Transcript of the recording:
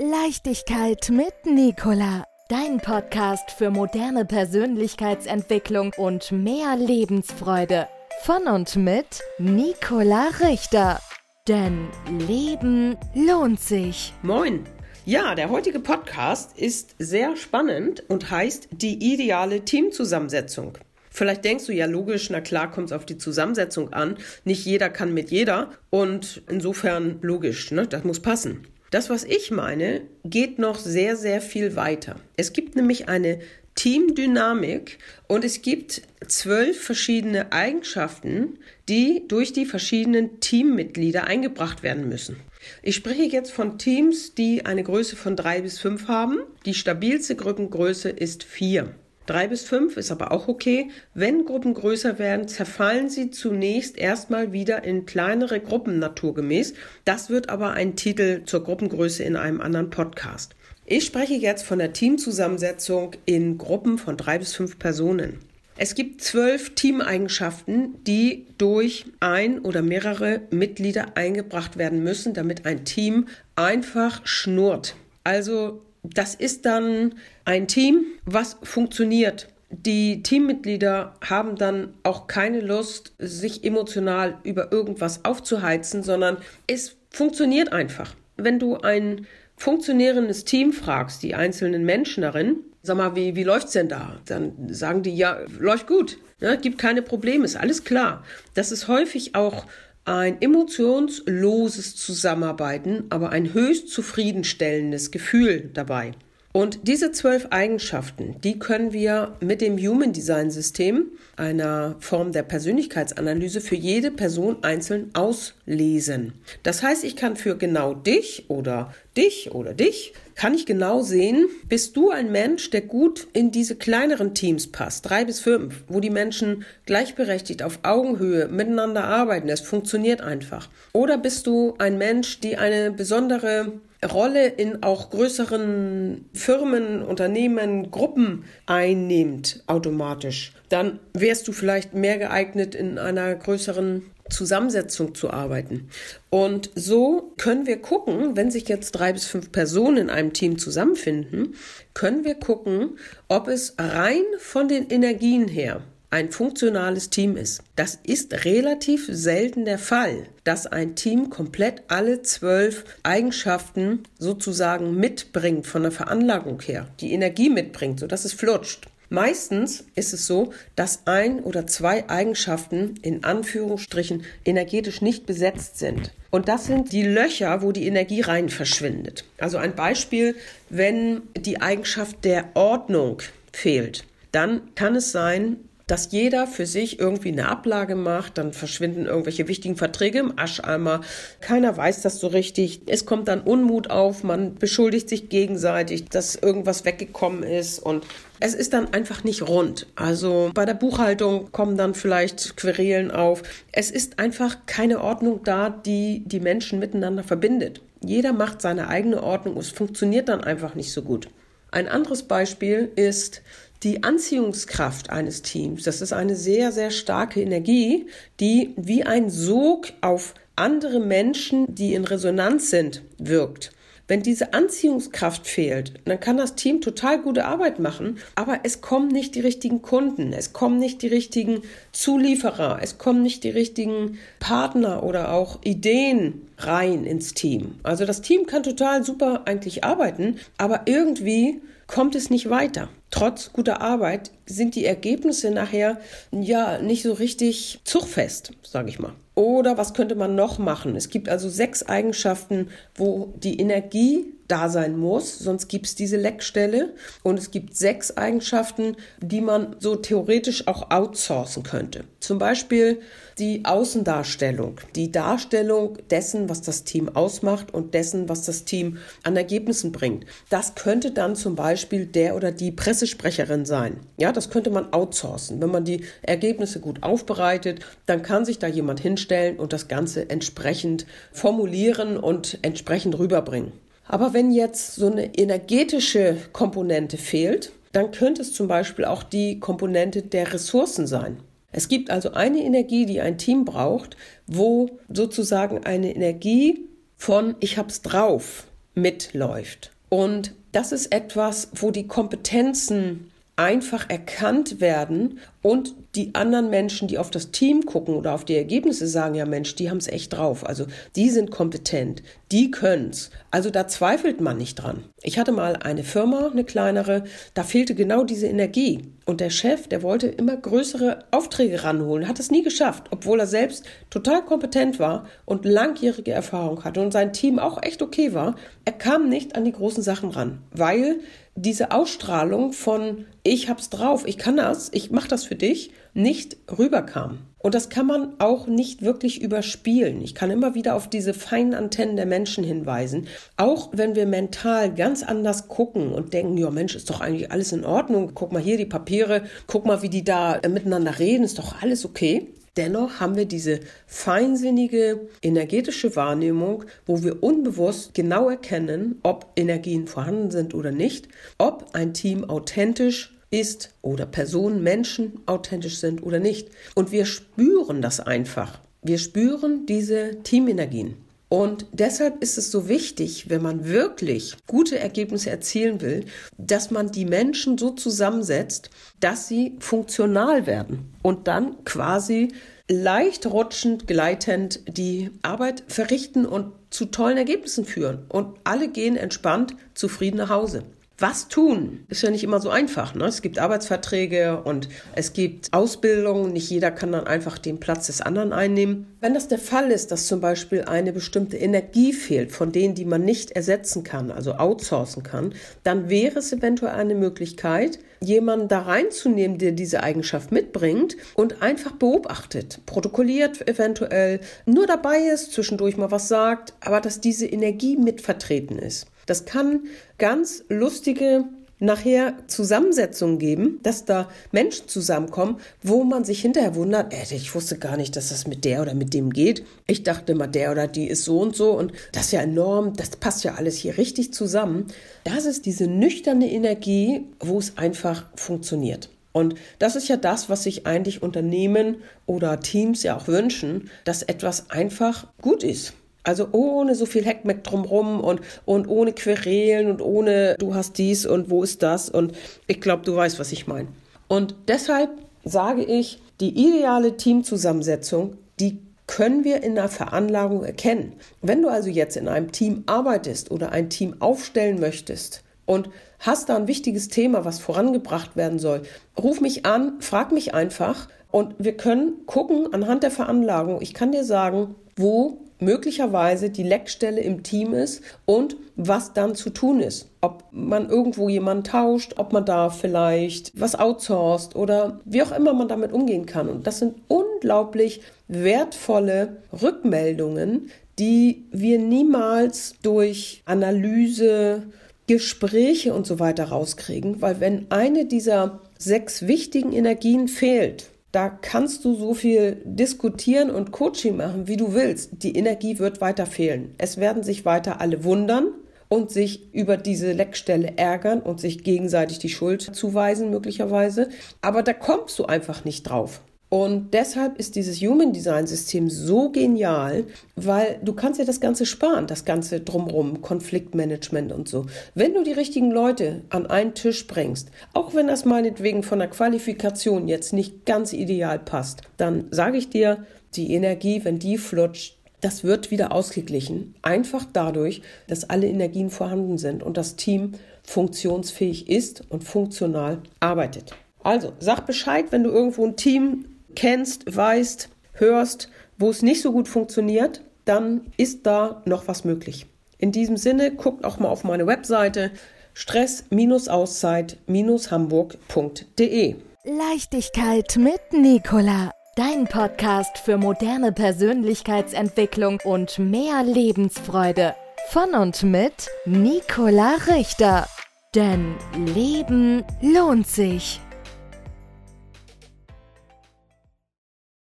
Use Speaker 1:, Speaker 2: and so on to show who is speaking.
Speaker 1: Leichtigkeit mit Nicola. Dein Podcast für moderne Persönlichkeitsentwicklung und mehr Lebensfreude. Von und mit Nicola Richter. Denn Leben lohnt sich.
Speaker 2: Moin. Ja, der heutige Podcast ist sehr spannend und heißt die ideale Teamzusammensetzung. Vielleicht denkst du ja logisch, na klar kommt es auf die Zusammensetzung an. Nicht jeder kann mit jeder und insofern logisch, ne? das muss passen. Das, was ich meine, geht noch sehr, sehr viel weiter. Es gibt nämlich eine Teamdynamik und es gibt zwölf verschiedene Eigenschaften, die durch die verschiedenen Teammitglieder eingebracht werden müssen. Ich spreche jetzt von Teams, die eine Größe von drei bis fünf haben. Die stabilste Gruppengröße ist vier. Drei bis fünf ist aber auch okay. Wenn Gruppen größer werden, zerfallen sie zunächst erstmal wieder in kleinere Gruppen naturgemäß. Das wird aber ein Titel zur Gruppengröße in einem anderen Podcast. Ich spreche jetzt von der Teamzusammensetzung in Gruppen von drei bis fünf Personen. Es gibt zwölf Teameigenschaften, die durch ein oder mehrere Mitglieder eingebracht werden müssen, damit ein Team einfach schnurrt. Also das ist dann ein Team, was funktioniert. Die Teammitglieder haben dann auch keine Lust, sich emotional über irgendwas aufzuheizen, sondern es funktioniert einfach. Wenn du ein funktionierendes Team fragst, die einzelnen Menschen darin, sag mal, wie, wie läuft's denn da? Dann sagen die, ja, läuft gut, ne, gibt keine Probleme, ist alles klar. Das ist häufig auch ein emotionsloses Zusammenarbeiten, aber ein höchst zufriedenstellendes Gefühl dabei. Und diese zwölf Eigenschaften, die können wir mit dem Human Design System, einer Form der Persönlichkeitsanalyse, für jede Person einzeln auslesen. Das heißt, ich kann für genau dich oder dich oder dich, kann ich genau sehen, bist du ein Mensch, der gut in diese kleineren Teams passt, drei bis fünf, wo die Menschen gleichberechtigt auf Augenhöhe miteinander arbeiten. Es funktioniert einfach. Oder bist du ein Mensch, die eine besondere Rolle in auch größeren Firmen, Unternehmen, Gruppen einnimmt automatisch, dann wärst du vielleicht mehr geeignet in einer größeren Zusammensetzung zu arbeiten. Und so können wir gucken, wenn sich jetzt drei bis fünf Personen in einem Team zusammenfinden, können wir gucken, ob es rein von den Energien her ein funktionales Team ist. Das ist relativ selten der Fall, dass ein Team komplett alle zwölf Eigenschaften sozusagen mitbringt von der Veranlagung her, die Energie mitbringt, sodass es flutscht. Meistens ist es so, dass ein oder zwei Eigenschaften in Anführungsstrichen energetisch nicht besetzt sind. Und das sind die Löcher, wo die Energie rein verschwindet. Also ein Beispiel, wenn die Eigenschaft der Ordnung fehlt, dann kann es sein, dass jeder für sich irgendwie eine Ablage macht, dann verschwinden irgendwelche wichtigen Verträge im Ascheimer. Keiner weiß das so richtig. Es kommt dann Unmut auf, man beschuldigt sich gegenseitig, dass irgendwas weggekommen ist und es ist dann einfach nicht rund. Also bei der Buchhaltung kommen dann vielleicht Querelen auf. Es ist einfach keine Ordnung da, die die Menschen miteinander verbindet. Jeder macht seine eigene Ordnung. Es funktioniert dann einfach nicht so gut. Ein anderes Beispiel ist die Anziehungskraft eines Teams. Das ist eine sehr, sehr starke Energie, die wie ein Sog auf andere Menschen, die in Resonanz sind, wirkt. Wenn diese Anziehungskraft fehlt, dann kann das Team total gute Arbeit machen, aber es kommen nicht die richtigen Kunden, es kommen nicht die richtigen Zulieferer, es kommen nicht die richtigen Partner oder auch Ideen rein ins Team. Also das Team kann total super eigentlich arbeiten, aber irgendwie kommt es nicht weiter. Trotz guter Arbeit sind die Ergebnisse nachher ja nicht so richtig zugfest, sage ich mal. Oder was könnte man noch machen? Es gibt also sechs Eigenschaften, wo die Energie da sein muss, sonst gibt es diese Leckstelle. Und es gibt sechs Eigenschaften, die man so theoretisch auch outsourcen könnte. Zum Beispiel die Außendarstellung, die Darstellung dessen, was das Team ausmacht und dessen, was das Team an Ergebnissen bringt. Das könnte dann zum Beispiel der oder die Pressesprecherin sein. Ja, das könnte man outsourcen. Wenn man die Ergebnisse gut aufbereitet, dann kann sich da jemand hinstellen und das Ganze entsprechend formulieren und entsprechend rüberbringen. Aber wenn jetzt so eine energetische Komponente fehlt, dann könnte es zum Beispiel auch die Komponente der Ressourcen sein. Es gibt also eine Energie, die ein Team braucht, wo sozusagen eine Energie von ich hab's drauf mitläuft. Und das ist etwas, wo die Kompetenzen einfach erkannt werden und die anderen Menschen, die auf das Team gucken oder auf die Ergebnisse sagen, ja Mensch, die haben es echt drauf. Also die sind kompetent, die können's. Also da zweifelt man nicht dran. Ich hatte mal eine Firma, eine kleinere, da fehlte genau diese Energie. Und der Chef, der wollte immer größere Aufträge ranholen, hat es nie geschafft, obwohl er selbst total kompetent war und langjährige Erfahrung hatte und sein Team auch echt okay war. Er kam nicht an die großen Sachen ran, weil diese Ausstrahlung von ich hab's drauf, ich kann das, ich mach das für dich, nicht rüberkam. Und das kann man auch nicht wirklich überspielen. Ich kann immer wieder auf diese feinen Antennen der Menschen hinweisen. Auch wenn wir mental ganz anders gucken und denken, ja Mensch, ist doch eigentlich alles in Ordnung. Guck mal hier die Papiere, guck mal, wie die da miteinander reden, ist doch alles okay. Dennoch haben wir diese feinsinnige energetische Wahrnehmung, wo wir unbewusst genau erkennen, ob Energien vorhanden sind oder nicht, ob ein Team authentisch ist oder Personen, Menschen authentisch sind oder nicht. Und wir spüren das einfach. Wir spüren diese Teamenergien. Und deshalb ist es so wichtig, wenn man wirklich gute Ergebnisse erzielen will, dass man die Menschen so zusammensetzt, dass sie funktional werden und dann quasi leicht rutschend, gleitend die Arbeit verrichten und zu tollen Ergebnissen führen. Und alle gehen entspannt zufrieden nach Hause. Was tun? Ist ja nicht immer so einfach. Ne? Es gibt Arbeitsverträge und es gibt Ausbildungen. Nicht jeder kann dann einfach den Platz des anderen einnehmen. Wenn das der Fall ist, dass zum Beispiel eine bestimmte Energie fehlt, von denen, die man nicht ersetzen kann, also outsourcen kann, dann wäre es eventuell eine Möglichkeit, jemanden da reinzunehmen, der diese Eigenschaft mitbringt und einfach beobachtet, protokolliert eventuell, nur dabei ist, zwischendurch mal was sagt, aber dass diese Energie mit vertreten ist. Das kann ganz lustige nachher Zusammensetzungen geben, dass da Menschen zusammenkommen, wo man sich hinterher wundert, äh, ich wusste gar nicht, dass das mit der oder mit dem geht. Ich dachte immer, der oder die ist so und so und das ist ja enorm, das passt ja alles hier richtig zusammen. Das ist diese nüchterne Energie, wo es einfach funktioniert. Und das ist ja das, was sich eigentlich Unternehmen oder Teams ja auch wünschen, dass etwas einfach gut ist. Also ohne so viel Heckmeck drumrum und, und ohne Querelen und ohne du hast dies und wo ist das und ich glaube, du weißt, was ich meine. Und deshalb sage ich, die ideale Teamzusammensetzung, die können wir in der Veranlagung erkennen. Wenn du also jetzt in einem Team arbeitest oder ein Team aufstellen möchtest und hast da ein wichtiges Thema, was vorangebracht werden soll, ruf mich an, frag mich einfach und wir können gucken anhand der Veranlagung. Ich kann dir sagen, wo möglicherweise die Leckstelle im Team ist und was dann zu tun ist. Ob man irgendwo jemanden tauscht, ob man da vielleicht was outsourced oder wie auch immer man damit umgehen kann. Und das sind unglaublich wertvolle Rückmeldungen, die wir niemals durch Analyse, Gespräche und so weiter rauskriegen, weil wenn eine dieser sechs wichtigen Energien fehlt, da kannst du so viel diskutieren und Coaching machen, wie du willst. Die Energie wird weiter fehlen. Es werden sich weiter alle wundern und sich über diese Leckstelle ärgern und sich gegenseitig die Schuld zuweisen möglicherweise. Aber da kommst du einfach nicht drauf. Und deshalb ist dieses Human Design System so genial, weil du kannst ja das Ganze sparen, das Ganze drumrum, Konfliktmanagement und so. Wenn du die richtigen Leute an einen Tisch bringst, auch wenn das meinetwegen von der Qualifikation jetzt nicht ganz ideal passt, dann sage ich dir, die Energie, wenn die flutscht, das wird wieder ausgeglichen. Einfach dadurch, dass alle Energien vorhanden sind und das Team funktionsfähig ist und funktional arbeitet. Also sag Bescheid, wenn du irgendwo ein Team kennst, weißt, hörst, wo es nicht so gut funktioniert, dann ist da noch was möglich. In diesem Sinne, guckt auch mal auf meine Webseite stress-auszeit-hamburg.de.
Speaker 1: Leichtigkeit mit Nicola. Dein Podcast für moderne Persönlichkeitsentwicklung und mehr Lebensfreude. Von und mit Nicola Richter. Denn Leben lohnt sich.